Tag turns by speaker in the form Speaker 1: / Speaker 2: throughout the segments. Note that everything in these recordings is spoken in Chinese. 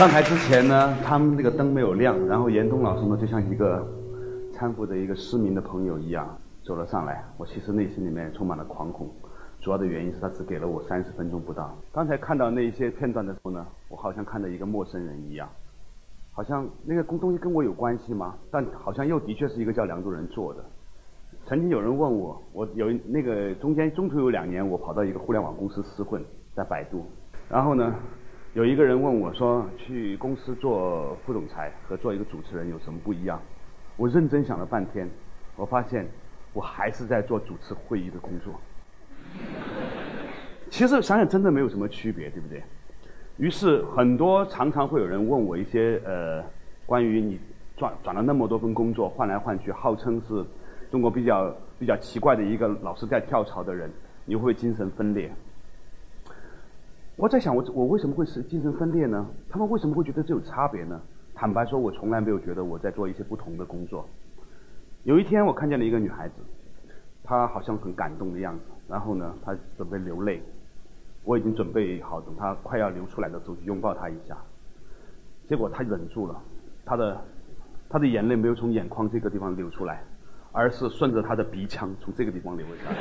Speaker 1: 上台之前呢，他们那个灯没有亮，然后严冬老师呢就像一个搀扶着一个失明的朋友一样走了上来。我其实内心里面充满了惶恐，主要的原因是他只给了我三十分钟不到。刚才看到那一些片段的时候呢，我好像看到一个陌生人一样，好像那个东西跟我有关系吗？但好像又的确是一个叫梁祝人做的。曾经有人问我，我有那个中间中途有两年，我跑到一个互联网公司厮混，在百度，然后呢。有一个人问我说：“去公司做副总裁和做一个主持人有什么不一样？”我认真想了半天，我发现我还是在做主持会议的工作。其实想想真的没有什么区别，对不对？于是很多常常会有人问我一些呃关于你转转了那么多份工作换来换去，号称是中国比较比较奇怪的一个老是在跳槽的人，你会不会精神分裂？我在想，我我为什么会是精神分裂呢？他们为什么会觉得这有差别呢？坦白说，我从来没有觉得我在做一些不同的工作。有一天，我看见了一个女孩子，她好像很感动的样子，然后呢，她准备流泪。我已经准备好，等她快要流出来的时候，去拥抱她一下。结果她忍住了，她的她的眼泪没有从眼眶这个地方流出来，而是顺着她的鼻腔从这个地方流了下来。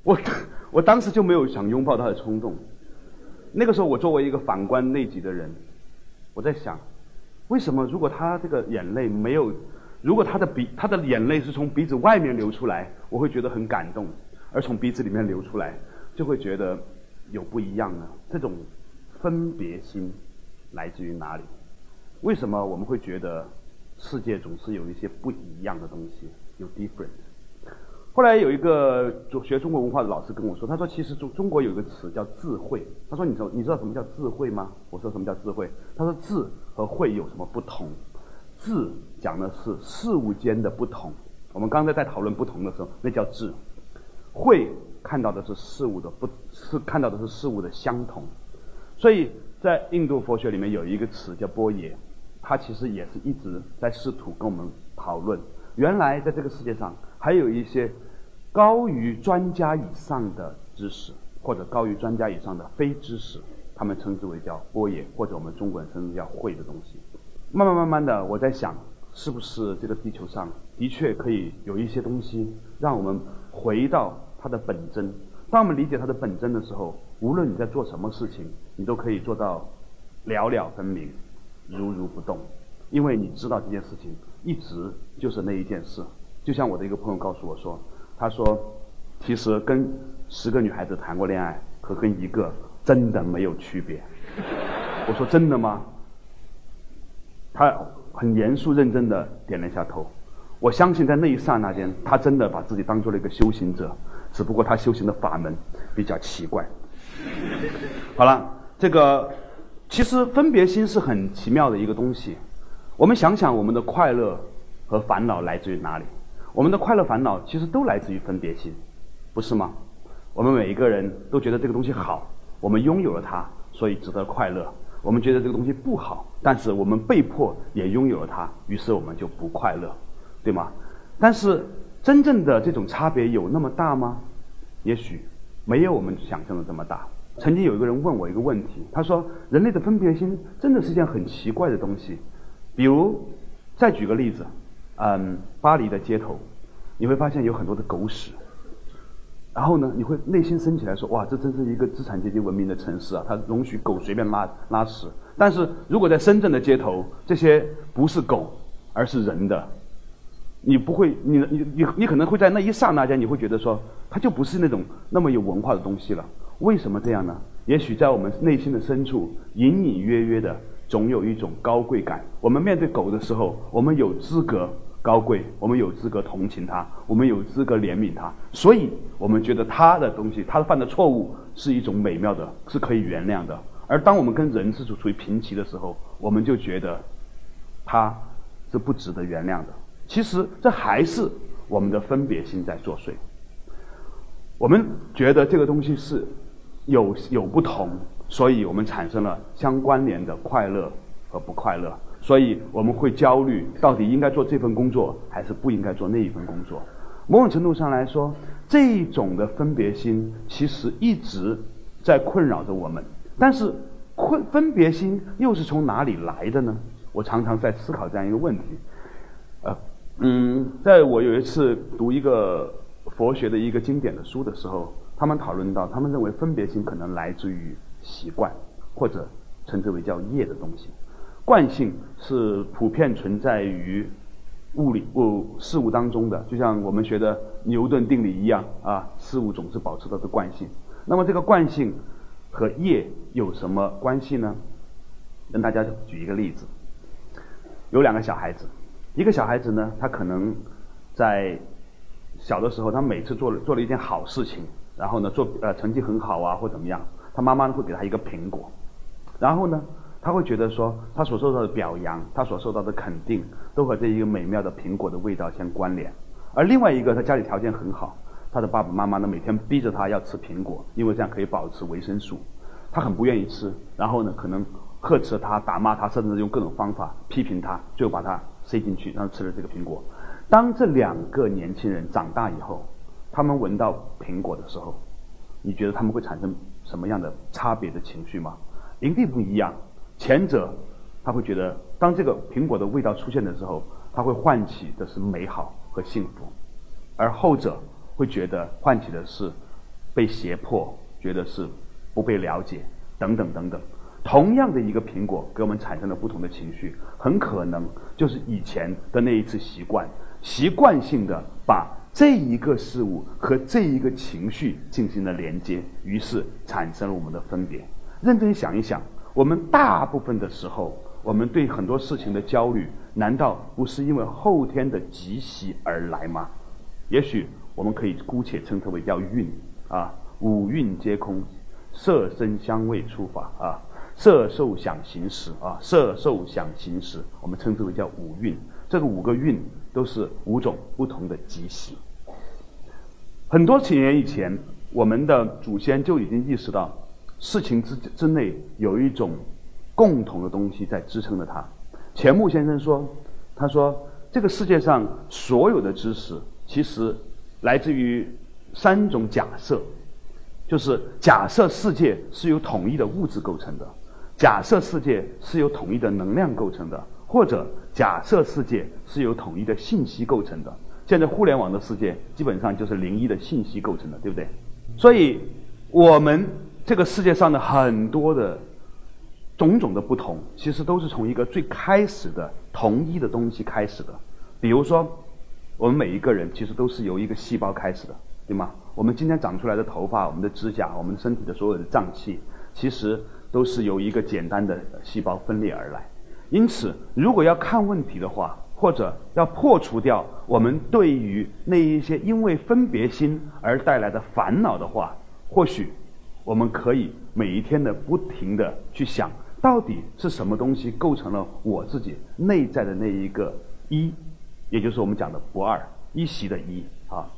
Speaker 1: 我。我当时就没有想拥抱他的冲动。那个时候，我作为一个反观内己的人，我在想，为什么如果他这个眼泪没有，如果他的鼻他的眼泪是从鼻子外面流出来，我会觉得很感动；而从鼻子里面流出来，就会觉得有不一样呢？这种分别心来自于哪里？为什么我们会觉得世界总是有一些不一样的东西？有 different。后来有一个学中国文化的老师跟我说，他说其实中中国有一个词叫智慧。他说你知你知道什么叫智慧吗？我说什么叫智慧？他说智和慧有什么不同？智讲的是事物间的不同。我们刚才在讨论不同的时候，那叫智。慧看到的是事物的不，是看到的是事物的相同。所以在印度佛学里面有一个词叫波耶，他其实也是一直在试图跟我们讨论，原来在这个世界上还有一些。高于专家以上的知识，或者高于专家以上的非知识，他们称之为叫波野，或者我们中国人称之为叫会的东西。慢慢慢慢的，我在想，是不是这个地球上的确可以有一些东西，让我们回到它的本真。当我们理解它的本真的时候，无论你在做什么事情，你都可以做到了了分明，如如不动，因为你知道这件事情一直就是那一件事。就像我的一个朋友告诉我说。他说：“其实跟十个女孩子谈过恋爱和跟一个真的没有区别。”我说：“真的吗？”他很严肃认真的点了一下头。我相信在那一刹那间，他真的把自己当做了一个修行者，只不过他修行的法门比较奇怪。好了，这个其实分别心是很奇妙的一个东西。我们想想，我们的快乐和烦恼来自于哪里？我们的快乐烦恼其实都来自于分别心，不是吗？我们每一个人都觉得这个东西好，我们拥有了它，所以值得快乐；我们觉得这个东西不好，但是我们被迫也拥有了它，于是我们就不快乐，对吗？但是真正的这种差别有那么大吗？也许没有我们想象的这么大。曾经有一个人问我一个问题，他说：“人类的分别心真的是件很奇怪的东西。”比如，再举个例子。嗯，巴黎的街头，你会发现有很多的狗屎。然后呢，你会内心升起来说：“哇，这真是一个资产阶级文明的城市啊！它容许狗随便拉拉屎。”但是如果在深圳的街头，这些不是狗，而是人的，你不会，你你你你可能会在那一刹那间，你会觉得说，它就不是那种那么有文化的东西了。为什么这样呢？也许在我们内心的深处，隐隐约约的，总有一种高贵感。我们面对狗的时候，我们有资格。高贵，我们有资格同情他，我们有资格怜悯他，所以我们觉得他的东西，他犯的错误是一种美妙的，是可以原谅的。而当我们跟人是处处于平齐的时候，我们就觉得他是不值得原谅的。其实这还是我们的分别心在作祟。我们觉得这个东西是有有不同，所以我们产生了相关联的快乐和不快乐。所以我们会焦虑，到底应该做这份工作，还是不应该做那一份工作？某种程度上来说，这一种的分别心其实一直在困扰着我们。但是分分别心又是从哪里来的呢？我常常在思考这样一个问题。呃，嗯，在我有一次读一个佛学的一个经典的书的时候，他们讨论到，他们认为分别心可能来自于习惯，或者称之为叫业的东西。惯性是普遍存在于物理物事物当中的，就像我们学的牛顿定理一样啊，事物总是保持它的惯性。那么这个惯性和业有什么关系呢？跟大家举一个例子，有两个小孩子，一个小孩子呢，他可能在小的时候，他每次做了做了一件好事情，然后呢做呃成绩很好啊或怎么样，他妈妈会给他一个苹果，然后呢。他会觉得说，他所受到的表扬，他所受到的肯定，都和这一个美妙的苹果的味道相关联。而另外一个，他家里条件很好，他的爸爸妈妈呢每天逼着他要吃苹果，因为这样可以保持维生素。他很不愿意吃，然后呢可能呵斥他、打骂他，甚至用各种方法批评他，最后把他塞进去，然后吃了这个苹果。当这两个年轻人长大以后，他们闻到苹果的时候，你觉得他们会产生什么样的差别的情绪吗？一定不一样。前者，他会觉得，当这个苹果的味道出现的时候，他会唤起的是美好和幸福；而后者会觉得唤起的是被胁迫，觉得是不被了解等等等等。同样的一个苹果，给我们产生了不同的情绪，很可能就是以前的那一次习惯，习惯性的把这一个事物和这一个情绪进行了连接，于是产生了我们的分别。认真想一想。我们大部分的时候，我们对很多事情的焦虑，难道不是因为后天的积习而来吗？也许我们可以姑且称之为叫运啊，五蕴皆空，色声香味触法啊，色受想行识啊，色受想行识，我们称之为叫五蕴。这个五个蕴都是五种不同的积习。很多千年以前，我们的祖先就已经意识到。事情之之内有一种共同的东西在支撑着它。钱穆先生说：“他说这个世界上所有的知识其实来自于三种假设，就是假设世界是由统一的物质构成的，假设世界是由统一的能量构成的，或者假设世界是由统一的信息构成的。现在互联网的世界基本上就是零一的信息构成的，对不对？所以我们。”这个世界上的很多的种种的不同，其实都是从一个最开始的同一的东西开始的。比如说，我们每一个人其实都是由一个细胞开始的，对吗？我们今天长出来的头发、我们的指甲、我们身体的所有的脏器，其实都是由一个简单的细胞分裂而来。因此，如果要看问题的话，或者要破除掉我们对于那一些因为分别心而带来的烦恼的话，或许。我们可以每一天的不停的去想，到底是什么东西构成了我自己内在的那一个一，也就是我们讲的不二一席的一啊。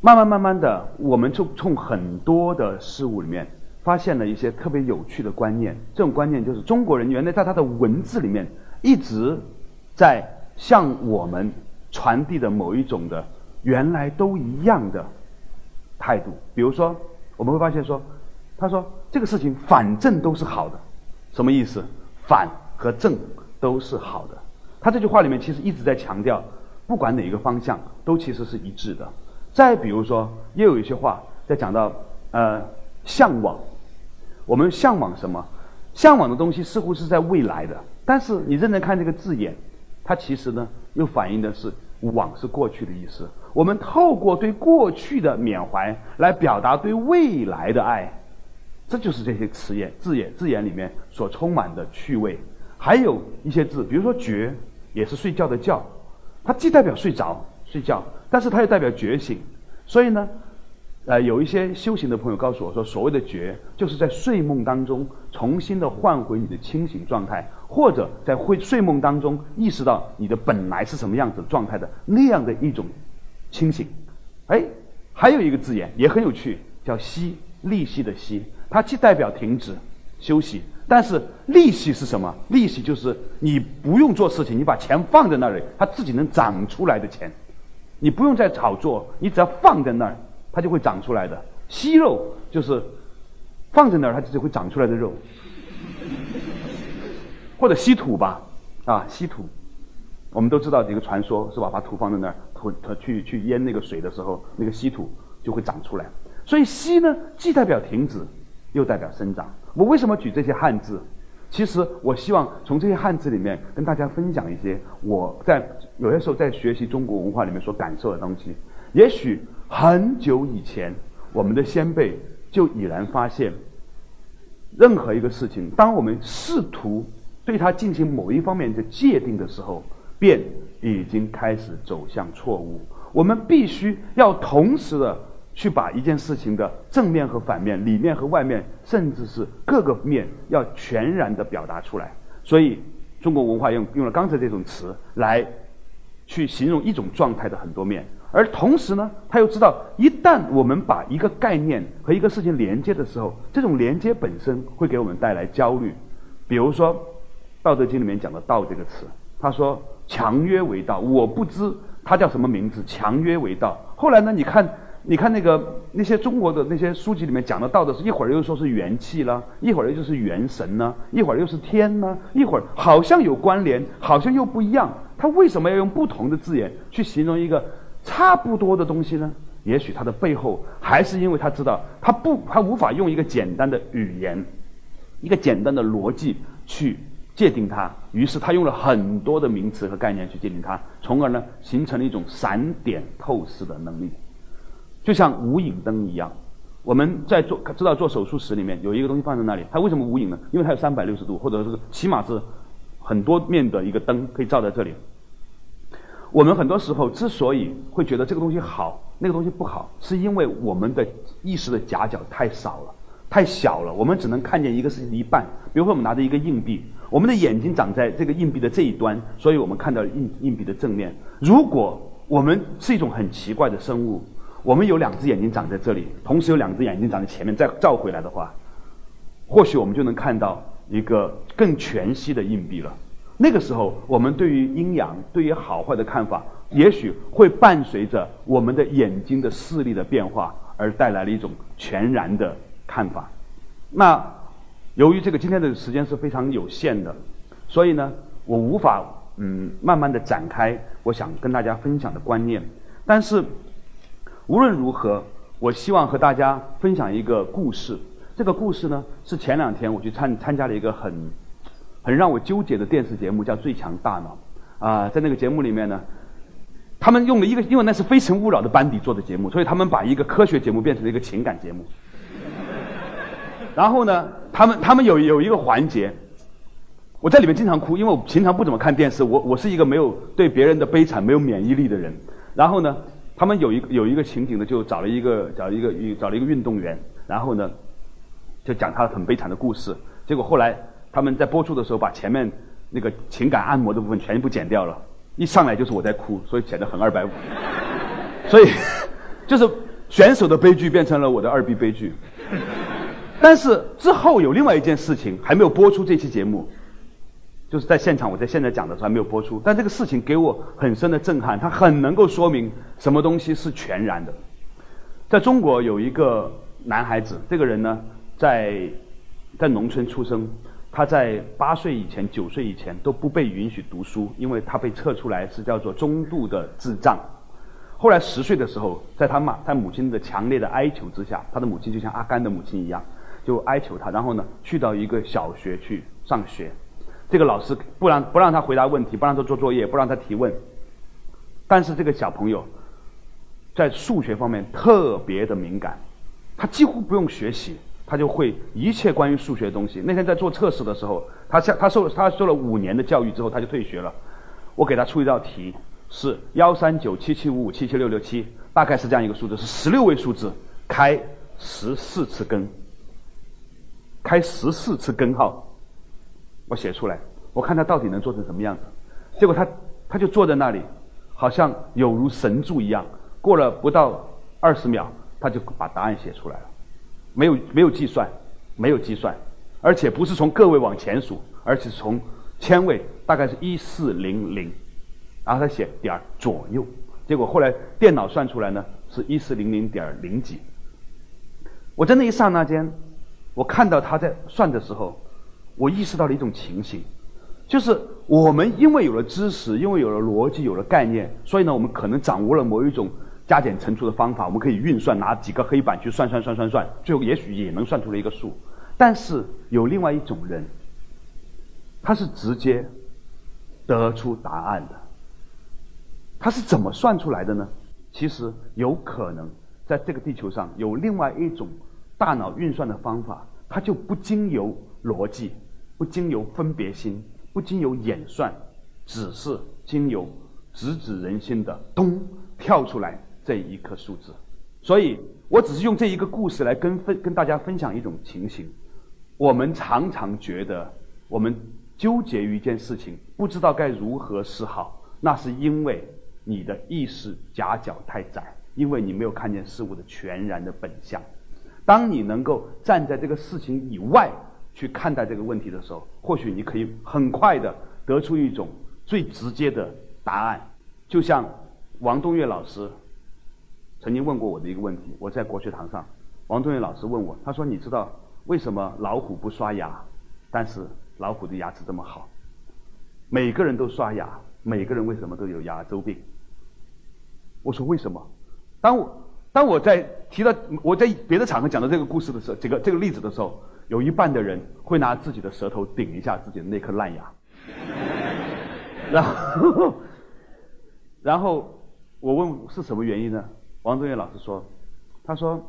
Speaker 1: 慢慢慢慢的，我们就从很多的事物里面发现了一些特别有趣的观念。这种观念就是中国人原来在他的文字里面一直在向我们传递的某一种的原来都一样的态度。比如说，我们会发现说。他说：“这个事情反正都是好的，什么意思？反和正都是好的。他这句话里面其实一直在强调，不管哪个方向都其实是一致的。再比如说，又有一些话在讲到呃向往，我们向往什么？向往的东西似乎是在未来的，但是你认真看这个字眼，它其实呢又反映的是往是过去的意思。我们透过对过去的缅怀来表达对未来的爱。”这就是这些词眼、字眼、字眼里面所充满的趣味，还有一些字，比如说“觉”，也是睡觉的“觉”，它既代表睡着、睡觉，但是它又代表觉醒。所以呢，呃，有一些修行的朋友告诉我说，所谓的“觉”，就是在睡梦当中重新的换回你的清醒状态，或者在会睡梦当中意识到你的本来是什么样子状态的那样的一种清醒。哎，还有一个字眼也很有趣，叫“息”，利息的“息”。它既代表停止休息，但是利息是什么？利息就是你不用做事情，你把钱放在那里，它自己能长出来的钱。你不用再炒作，你只要放在那儿，它就会长出来的。息肉就是放在那儿，它自己会长出来的肉。或者稀土吧，啊，稀土，我们都知道这个传说是吧？把土放在那儿，土它去去淹那个水的时候，那个稀土就会长出来。所以稀呢，既代表停止，又代表生长。我为什么举这些汉字？其实我希望从这些汉字里面跟大家分享一些我在有些时候在学习中国文化里面所感受的东西。也许很久以前，我们的先辈就已然发现，任何一个事情，当我们试图对它进行某一方面的界定的时候，便已经开始走向错误。我们必须要同时的。去把一件事情的正面和反面、里面和外面，甚至是各个面，要全然的表达出来。所以，中国文化用用了刚才这种词来去形容一种状态的很多面。而同时呢，他又知道，一旦我们把一个概念和一个事情连接的时候，这种连接本身会给我们带来焦虑。比如说，《道德经》里面讲的“道”这个词，他说：“强曰为道。”我不知他叫什么名字，“强曰为道”。后来呢，你看。你看那个那些中国的那些书籍里面讲的道的是一会儿又说是元气了，一会儿又是元神呢，一会儿又是天呢，一会儿好像有关联，好像又不一样。他为什么要用不同的字眼去形容一个差不多的东西呢？也许他的背后还是因为他知道他不他无法用一个简单的语言，一个简单的逻辑去界定它，于是他用了很多的名词和概念去界定它，从而呢形成了一种散点透视的能力。就像无影灯一样，我们在做知道做手术室里面有一个东西放在那里，它为什么无影呢？因为它有三百六十度，或者是起码是很多面的一个灯可以照在这里。我们很多时候之所以会觉得这个东西好，那个东西不好，是因为我们的意识的夹角太少了，太小了，我们只能看见一个事情的一半。比如说，我们拿着一个硬币，我们的眼睛长在这个硬币的这一端，所以我们看到硬硬币的正面。如果我们是一种很奇怪的生物。我们有两只眼睛长在这里，同时有两只眼睛长在前面，再照回来的话，或许我们就能看到一个更全息的硬币了。那个时候，我们对于阴阳、对于好坏的看法，也许会伴随着我们的眼睛的视力的变化，而带来了一种全然的看法。那由于这个今天的时间是非常有限的，所以呢，我无法嗯慢慢的展开我想跟大家分享的观念，但是。无论如何，我希望和大家分享一个故事。这个故事呢，是前两天我去参参加了一个很很让我纠结的电视节目，叫《最强大脑》。啊，在那个节目里面呢，他们用了一个，因为那是《非诚勿扰》的班底做的节目，所以他们把一个科学节目变成了一个情感节目。然后呢，他们他们有有一个环节，我在里面经常哭，因为我平常不怎么看电视，我我是一个没有对别人的悲惨没有免疫力的人。然后呢。他们有一个有一个情景呢，就找了一个找了一个找了一个运动员，然后呢，就讲他很悲惨的故事。结果后来他们在播出的时候，把前面那个情感按摩的部分全部剪掉了，一上来就是我在哭，所以显得很二百五。所以就是选手的悲剧变成了我的二 B 悲剧。但是之后有另外一件事情还没有播出这期节目。就是在现场，我在现在讲的时候还没有播出，但这个事情给我很深的震撼，它很能够说明什么东西是全然的。在中国有一个男孩子，这个人呢，在在农村出生，他在八岁以前、九岁以前都不被允许读书，因为他被测出来是叫做中度的智障。后来十岁的时候，在他妈他母亲的强烈的哀求之下，他的母亲就像阿甘的母亲一样，就哀求他，然后呢，去到一个小学去上学。这个老师不让不让他回答问题，不让他做作业，不让他提问。但是这个小朋友在数学方面特别的敏感，他几乎不用学习，他就会一切关于数学的东西。那天在做测试的时候，他下他受他受了五年的教育之后，他就退学了。我给他出一道题，是幺三九七七五五七七六六七，大概是这样一个数字，是十六位数字，开十四次根，开十四次根号。我写出来，我看他到底能做成什么样子。结果他他就坐在那里，好像有如神助一样。过了不到二十秒，他就把答案写出来了。没有没有计算，没有计算，而且不是从个位往前数，而是从千位，大概是一四零零，然后他写点左右。结果后来电脑算出来呢，是一四零零点零几。我在那一刹那间，我看到他在算的时候。我意识到了一种情形，就是我们因为有了知识，因为有了逻辑，有了概念，所以呢，我们可能掌握了某一种加减乘除的方法，我们可以运算，拿几个黑板去算算算算算，最后也许也能算出了一个数。但是有另外一种人，他是直接得出答案的。他是怎么算出来的呢？其实有可能在这个地球上有另外一种大脑运算的方法，它就不经由逻辑，不经由分别心。不经由演算，只是经由直指人心的咚跳出来这一颗数字，所以我只是用这一个故事来跟分跟大家分享一种情形。我们常常觉得我们纠结于一件事情，不知道该如何是好，那是因为你的意识夹角太窄，因为你没有看见事物的全然的本相。当你能够站在这个事情以外。去看待这个问题的时候，或许你可以很快的得出一种最直接的答案。就像王东岳老师曾经问过我的一个问题，我在国学堂上，王东岳老师问我，他说：“你知道为什么老虎不刷牙，但是老虎的牙齿这么好？每个人都刷牙，每个人为什么都有牙周病？”我说：“为什么？”当我当我在提到我在别的场合讲到这个故事的时候，这个这个例子的时候。有一半的人会拿自己的舌头顶一下自己的那颗烂牙，然后，然后我问是什么原因呢？王宗岳老师说，他说，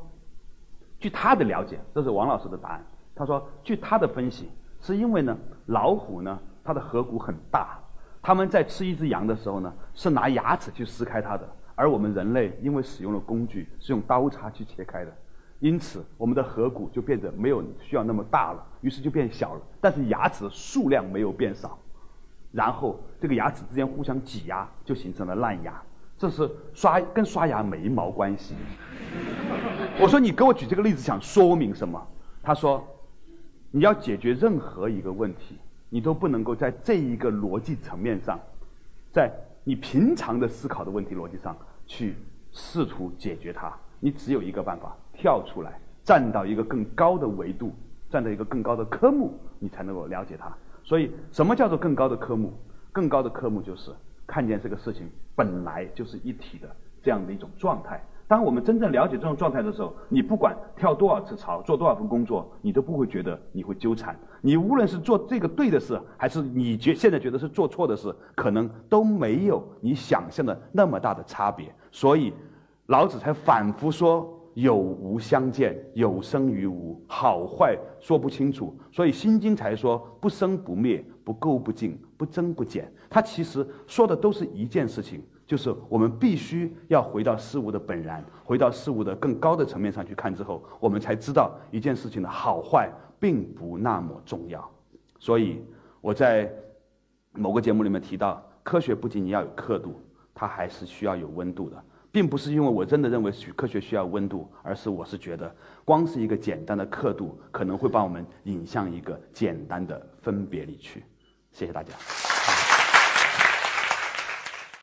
Speaker 1: 据他的了解，这是王老师的答案。他说，据他的分析，是因为呢，老虎呢，它的颌骨很大，他们在吃一只羊的时候呢，是拿牙齿去撕开它的，而我们人类因为使用了工具，是用刀叉去切开的。因此，我们的颌骨就变得没有需要那么大了，于是就变小了。但是牙齿数量没有变少，然后这个牙齿之间互相挤压，就形成了烂牙。这是刷跟刷牙没毛关系。我说你给我举这个例子想说明什么？他说，你要解决任何一个问题，你都不能够在这一个逻辑层面上，在你平常的思考的问题逻辑上去试图解决它。你只有一个办法。跳出来，站到一个更高的维度，站在一个更高的科目，你才能够了解它。所以，什么叫做更高的科目？更高的科目就是看见这个事情本来就是一体的这样的一种状态。当我们真正了解这种状态的时候，你不管跳多少次槽，做多少份工作，你都不会觉得你会纠缠。你无论是做这个对的事，还是你觉现在觉得是做错的事，可能都没有你想象的那么大的差别。所以，老子才反复说。有无相见，有生于无，好坏说不清楚，所以《心经》才说不生不灭，不垢不净，不增不减。它其实说的都是一件事情，就是我们必须要回到事物的本然，回到事物的更高的层面上去看之后，我们才知道一件事情的好坏并不那么重要。所以我在某个节目里面提到，科学不仅仅要有刻度，它还是需要有温度的。并不是因为我真的认为科学需要温度，而是我是觉得，光是一个简单的刻度，可能会把我们引向一个简单的分别里去。谢谢大家。